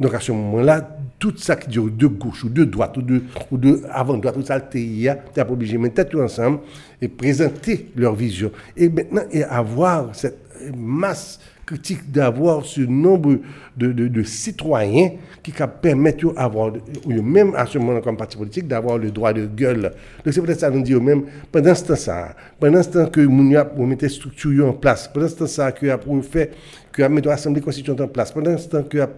Donc à ce moment-là, tout ça qui dit de gauche ou de droite ou de, avant-droite, tout ça, le TIA, tu es obligé de mettre tout ensemble et présenter leur vision. Et maintenant, et avoir cette masse critique d'avoir ce nombre de, de, de citoyens qui permettent d'avoir, même à ce moment comme parti politique, d'avoir le droit de gueule. Donc c'est peut-être ça nous dit même, pendant ce temps-là, pendant ce temps que nous mis structure en place, pendant ce temps-là que nous fait que a mis l'Assemblée constituante en place, pendant ce temps que a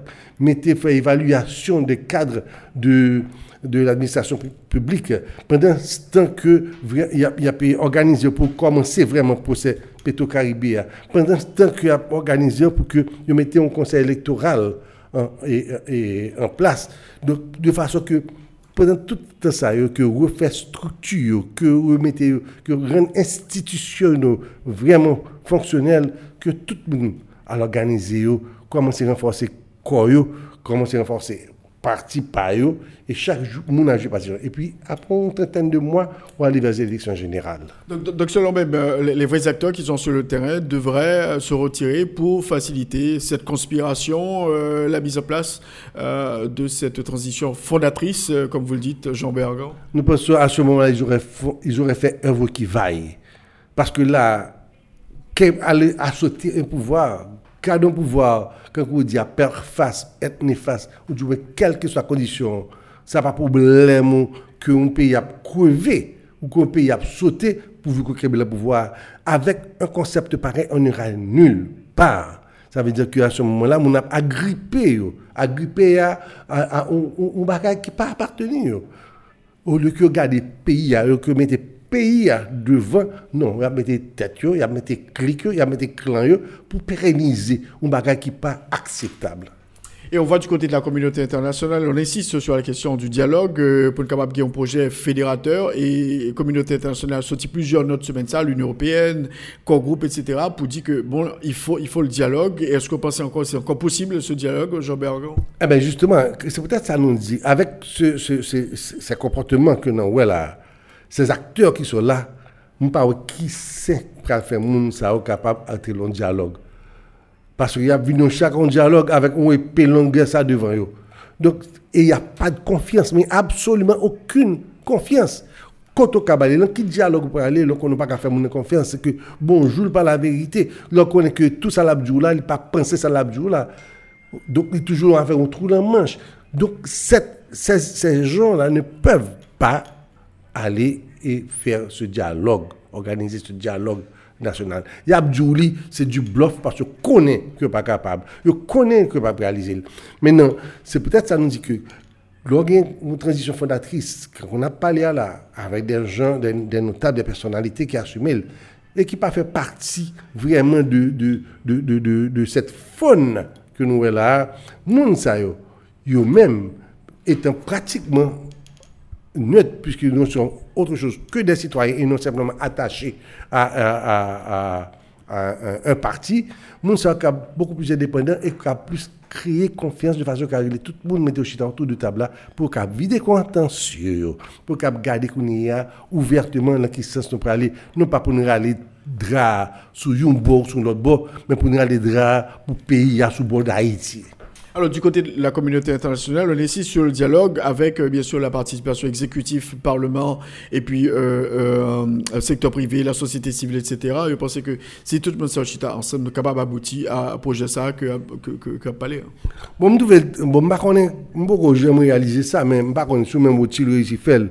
fait évaluation des cadres de de l'administration pu- publique, pendant ce temps que il y a, y organiser pour commencer vraiment le procès Petro-Caribéen, pendant ce temps qu'il a organisé pour que vous mettez un conseil électoral en, et- en place, de, façon que pendant tout le temps que vous faites structure, que vous mettez, que vous rendez institutionnels vraiment fonctionnels, que tout le monde à l'organiser, commencer à renforcer corps, commencer à renforcer parti par eux, et chaque jour, mon joué parti. Et puis, après une trentaine de mois, on va aller vers les élections générales. Donc, donc- selon même, euh, les, les vrais acteurs qui sont sur le terrain devraient euh, se retirer pour faciliter cette conspiration, euh, la mise en place euh, de cette transition fondatrice, euh, comme vous le dites, Jean Bergan. Nous pensons à ce moment-là, ils auraient, ils auraient fait œuvre qui vaille. Parce que là, à sauter un pouvoir, un pouvoir, quand vous dites père face, être néfaste, ou du moins, quelle que soit la condition, ça pas problème qu'un pays a crevé ou qu'un pays a sauté pour vous le pouvoir. Avec un concept pareil, on n'ira nulle part. Ça veut dire qu'à ce moment-là, on a agrippé, agrippé à, un, un- un bagage qui pas appartenu. Au lieu que regarder pays, au lieu que mettre pays devant, non, il a mis tête, il a mis clic, il a mis clan yo, pour pérenniser un bagage qui pas acceptable. Et on va du côté de la communauté internationale, on insiste sur la question du dialogue euh, pour le capable y ait un projet fédérateur et communauté internationale a sorti plusieurs notes semaine ça, l'Union européenne, corps groupe, etc. pour dire que bon, il faut, il faut le dialogue. Et est-ce que vous pensez encore c'est encore possible ce dialogue, Jean Bergan Eh bien, justement, c'est peut-être ça nous dit, avec ce, ce, ce, ce- ces comportements que nous avons là, ces acteurs qui sont là, nous ne savons pas qui c'est qui a moun ça est capable d'entrer dans le dialogue. Parce qu'il y a venu chaque un dialogue avec un épée longue ça devant eux. Donc, il n'y a pas de confiance, mais absolument aucune confiance. Quand on cabale, là, qui dialogue pour aller, qu'on n'a pas qu'à faire mon confiance, c'est que bonjour, pas la vérité. Là, qu'on est que tout ça l'abdou là, il pas penser ça l'abdou là. Donc, il est toujours faire un trou dans la manche. Donc, ces, ces gens-là ne peuvent pas aller et faire ce dialogue, organiser ce dialogue national. Il y a Abdouli, c'est du bluff parce que connaît que pas capable. Il connaît que pas réaliser. Maintenant, c'est peut-être ça nous dit que lors une transition fondatrice, qu'on a parlé là avec des gens, des, notables, des personnalités qui assument et qui pas fait partie vraiment de, de, de, de, cette faune que nous avons là, sa yo, yo même étant pratiquement puisque nous sommes autre chose que des citoyens et non simplement attachés à, à- à- à- à un, parti, nous sommes beaucoup plus indépendants et qui plus créé confiance de façon qu'à tout le monde mette au autour de table pour qu'à vider contentieux, pour qu'à garder qu'on a ouvertement dans qui sens nous aller, non pas pour nous aller drap sur un bord, sur l'autre bord, mais pour nous aller drap pour pays à sous bord d'Haïti. Alors, du côté de la communauté internationale, on insiste sur le dialogue avec, euh, bien sûr, la participation exécutive, Parlement, et puis euh, euh, secteur privé, la société civile, etc. Et je pense que si tout le monde ensemble, capables d'aboutir à un projet ça que, que, que, que parler. hein. Bon, je trouve, bon, je connais, je j'aime réaliser ça, mais je connais sur même outil ici fait.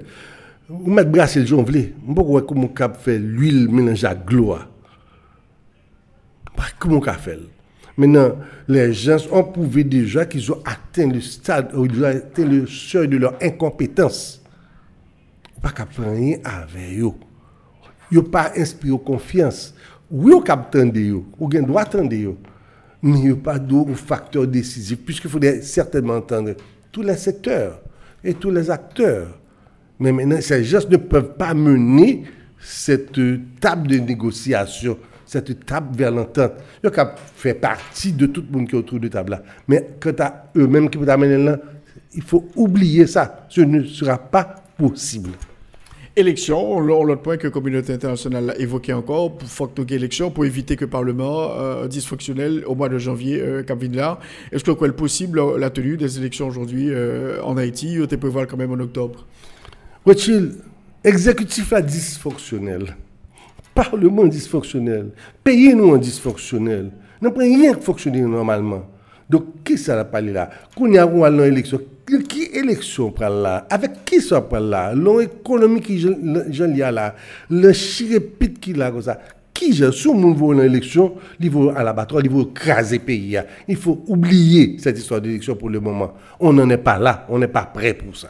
Ou mettre brasser le jonvlé, sais comment cap fait l'huile mélangée à gloire. Comment on fait Maintenant, les gens ont prouvé déjà qu'ils ont atteint le stade, ils ont atteint le seuil de leur incompétence. Pas qu'à avec eux. Ils n'ont pas inspiré confiance. oui, on capte yo, ou bien doit attendre yo, mais il n'y pas d'autre facteur décisif, puisqu'il faudrait certainement entendre tous les secteurs et tous les acteurs. Mais maintenant, ces gestes ne peuvent pas mener cette table de négociation, cette table vers l'entente. Ils fait partie de tout le monde qui est autour de table là. Mais quant à eux-mêmes qui peuvent amener là, il faut oublier ça. Ce ne sera pas possible. Élection, l'autre point que la communauté internationale a évoqué encore, pour faire élection, pour éviter que le Parlement euh, dysfonctionnel au mois de janvier, euh, là. Est-ce que c'est possible la tenue des élections aujourd'hui euh, en Haïti ou tu peux voir quand même en octobre? Rothschild, exécutif là dysfonctionnel, Parlement dysfonctionnel, pays nous dysfonctionnel, n'a pas rien qui fonctionne normalement. Donc, qui ça n'a pas là? Qu'on y a une élection qui élection prend là? Avec qui ça prend là? L'économie qui j'en a là, le chirépite qui là comme ça. Qui je sous mon niveau l'élection, il faut à la bataille, il faut craser pays. Il faut oublier cette histoire d'élection pour le moment. On n'en est pas là, on n'est pas prêt pour ça.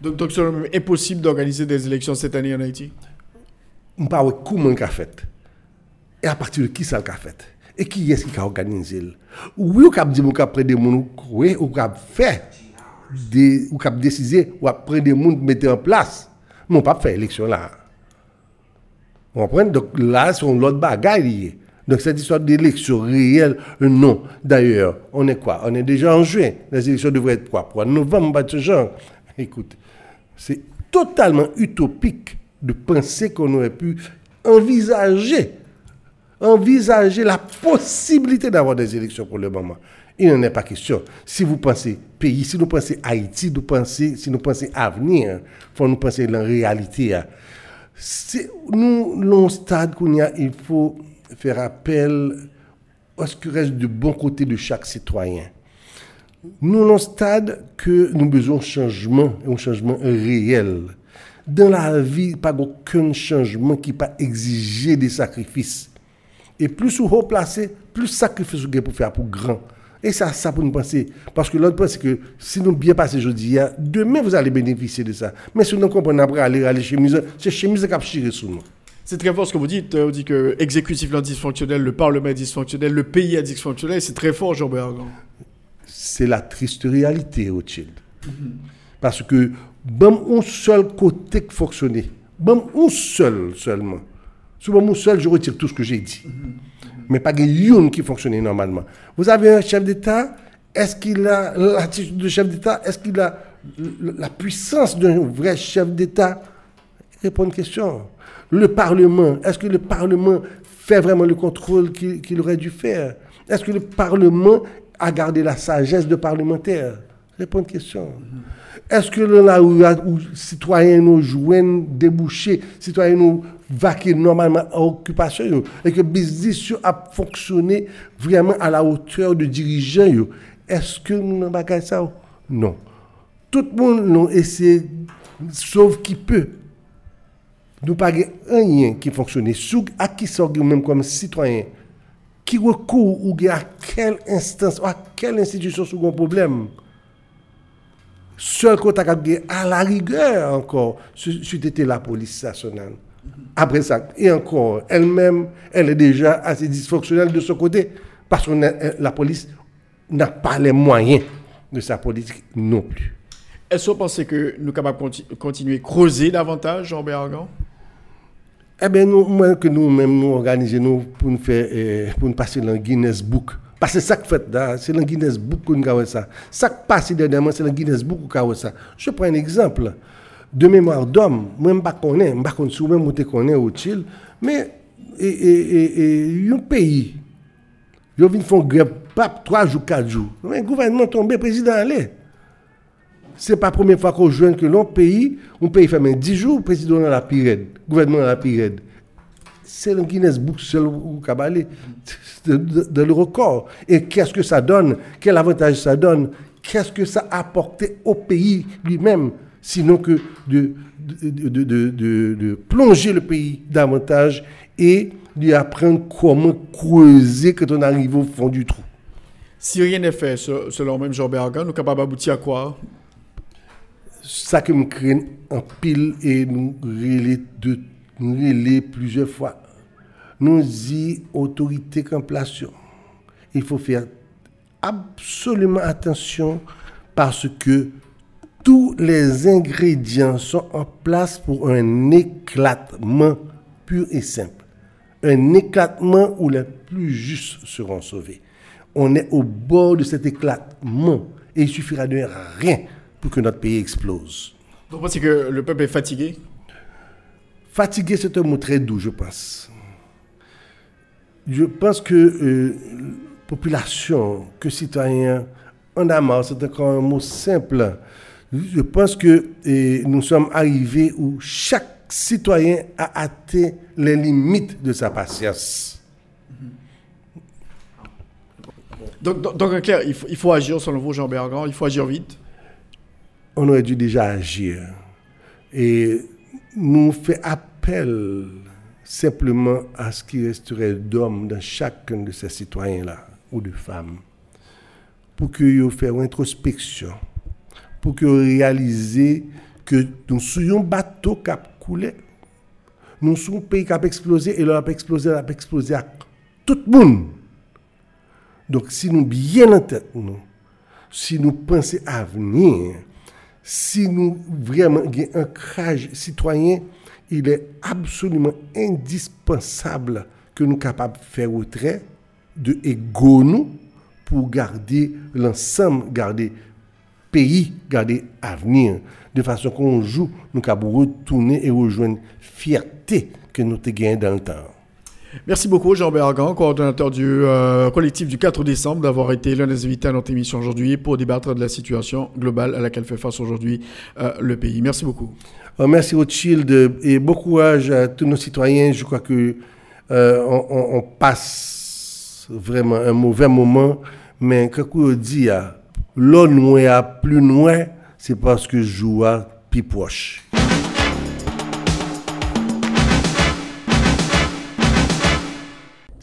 Donc, donc c'est impossible d'organiser des élections cette année en Haïti? On parle de comment qu'a fait. Et à partir de qui ça a fait Et qui est-ce qui a organisé Oui, on a dit qu'on a pris des gens, oui, on a fait des, ou cap décider ou après des monde mettre en place. Mais on pas faire élection là. On prend donc là c'est l'autre bagaille Donc cette histoire d'élection réelle, non. D'ailleurs, on est quoi? On est déjà en juin. Les élections devraient être quoi? Pour novembre, ce genre. Écoute, c'est totalement utopique de penser qu'on aurait pu envisager, envisager la possibilité d'avoir des élections pour le moment. Il n'en est pas question. Si vous pensez pays, si nous pensons Haïti, nous pensez, si nous pensons avenir, il faut nous penser la réalité. Hein. Nous, dans stade qu'on a, il faut faire appel à ce qui reste du bon côté de chaque citoyen. Nous, dans stade que nous avons besoin de changement, un changement réel. Dans la vie, pas aucun changement qui pas exiger des sacrifices. Et plus vous haut placé, plus sacrifice vous avez pour faire pour grand. Et ça, ça pour nous penser. Parce que l'autre point, c'est que si nous bien passé aujourd'hui, demain, vous allez bénéficier de ça. Mais si nous comprenons après aller aller chez Mise, c'est chez Mise qui a sur nous. C'est très fort ce que vous dites. On dit que l'exécutif est dysfonctionnel, le Parlement est dysfonctionnel, le pays est dysfonctionnel. C'est très fort, Jean Bergant. C'est la triste réalité, Rothschild. Parce que, bon, un seul côté qui fonctionnait. Bon, un seul seulement. Souvent, mon seul, je retire tout ce que j'ai dit mais pas une qui fonctionne normalement. Vous avez un chef d'État, est-ce qu'il a l'attitude de chef d'État? Est-ce qu'il a la puissance d'un vrai chef d'État? Répondre une question. Le Parlement, est-ce que le Parlement fait vraiment le contrôle qu'il aurait dû faire? Est-ce que le Parlement a gardé la sagesse de parlementaire? Répondre une question. Est-ce que où citoyens nous jouent débouchés, citoyens nous vaquer normalement à l'occupation et que business a fonctionné vraiment à la hauteur de dirigeants. Est-ce que nous n'avons pas ça Non. Tout le monde essayé, sauf qui peut. Nous pas rien qui fonctionne. Sous à qui sort même comme citoyen, qui recourt ou à quelle instance, à quelle institution sur un problème? Seul contact à la rigueur encore, c'était la police nationale. Après ça, et encore, elle-même, elle est déjà assez dysfonctionnelle de ce côté, parce que la police n'a pas les moyens de sa politique non plus. Est-ce que vous pensez que nous sommes capables de continuer à creuser davantage, Jean Bergan Eh bien, nous, moi, que nous-mêmes, nous organisons pour nous faire, eh, pour nous passer dans le Guinness Book. Parce que ça qui fait, c'est le Guinness Book que nous avons ça. Ça qui passe dernièrement, c'est le Guinness Book que nous avons ça. Je prends un exemple de mémoire d'homme, moi, je ne connais pas, je ne sais pas si je connais utile, mais et, et, et, un pays, ils viennent faire grève pas 3 jours, 4 jours. Le gouvernement tombe, le président allait. Ce n'est pas la première fois qu'on joue que l'un pays, un pays fait 10 jours, le président a la pire, le gouvernement a la. C'est le Guinness Book seul ou Kabale, de, le record. Et qu'est-ce que ça donne? Quel avantage ça donne? Qu'est-ce que ça a apporté au pays lui-même? Sinon que de, de, de, de, plonger le pays davantage et lui apprendre comment creuser quand on arrive au fond du trou. Si rien n'est fait, selon même Jean Bergan, nous sommes capables d'aboutir à quoi? Ça que me crée en pile et nous relais, de, nous plusieurs fois. Nous dit autorité qu'en place. Il faut faire absolument attention parce que tous les ingrédients sont en place pour un éclatement pur et simple. Un éclatement où les plus justes seront sauvés. On est au bord de cet éclatement et il suffira de rien pour que notre pays explose. Donc, vous pensez que le peuple est fatigué? Fatigué, c'est un mot très doux, je pense. Je pense que euh, population, que citoyens, en a marre, c'est encore un mot simple. Je pense que nous sommes arrivés où chaque citoyen a atteint les limites de sa patience. Donc, donc, en clair, il faut, il faut agir selon vous, Jean Bergant, il faut agir vite. On aurait dû déjà agir. Et nous fait appel simplement à ce qui resterait d'hommes dans chacun de ces citoyens-là ou de femmes pour qu'ils fassent une introspection, pour qu'ils réalisent que nous sommes un bateau qui a coulé, nous sommes un pays qui a explosé et leur a explosé, a explosé à tout le monde. Donc si nous bien en tête, nous, si nous pensons à venir, si nous vraiment un ancrage citoyen, il est absolument indispensable que nous capables de faire retrait de nous pour garder l'ensemble, garder pays, garder avenir. De façon qu'on joue, nous pouvons retourner et rejoindre fierté que nous avons gagnée dans le temps. Merci beaucoup Jean Bergan, coordonnateur du euh, collectif du 4 décembre, d'avoir été l'un des invités à notre émission aujourd'hui pour débattre de la situation globale à laquelle fait face aujourd'hui euh, le pays. Merci beaucoup. Euh, merci Rothschild et bon courage à tous nos citoyens. Je crois que on, passe vraiment un mauvais moment, mais quand on dit l'eau noire plus loin, c'est parce que je joue à pipoche.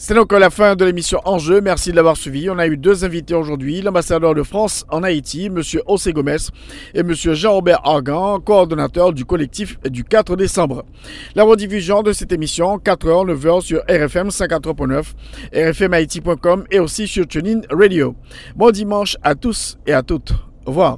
C'est donc la fin de l'émission Enjeu. Merci de l'avoir suivi. On a eu deux invités aujourd'hui, l'ambassadeur de France en Haïti, M. José Gomez, et M. Jean-Robert Argan, coordonnateur du collectif du 4 décembre. La rediffusion de cette émission, 4h, 9h sur RFM 54.9, rfmhaïti.com et aussi sur TuneIn Radio. Bon dimanche à tous et à toutes. Au revoir.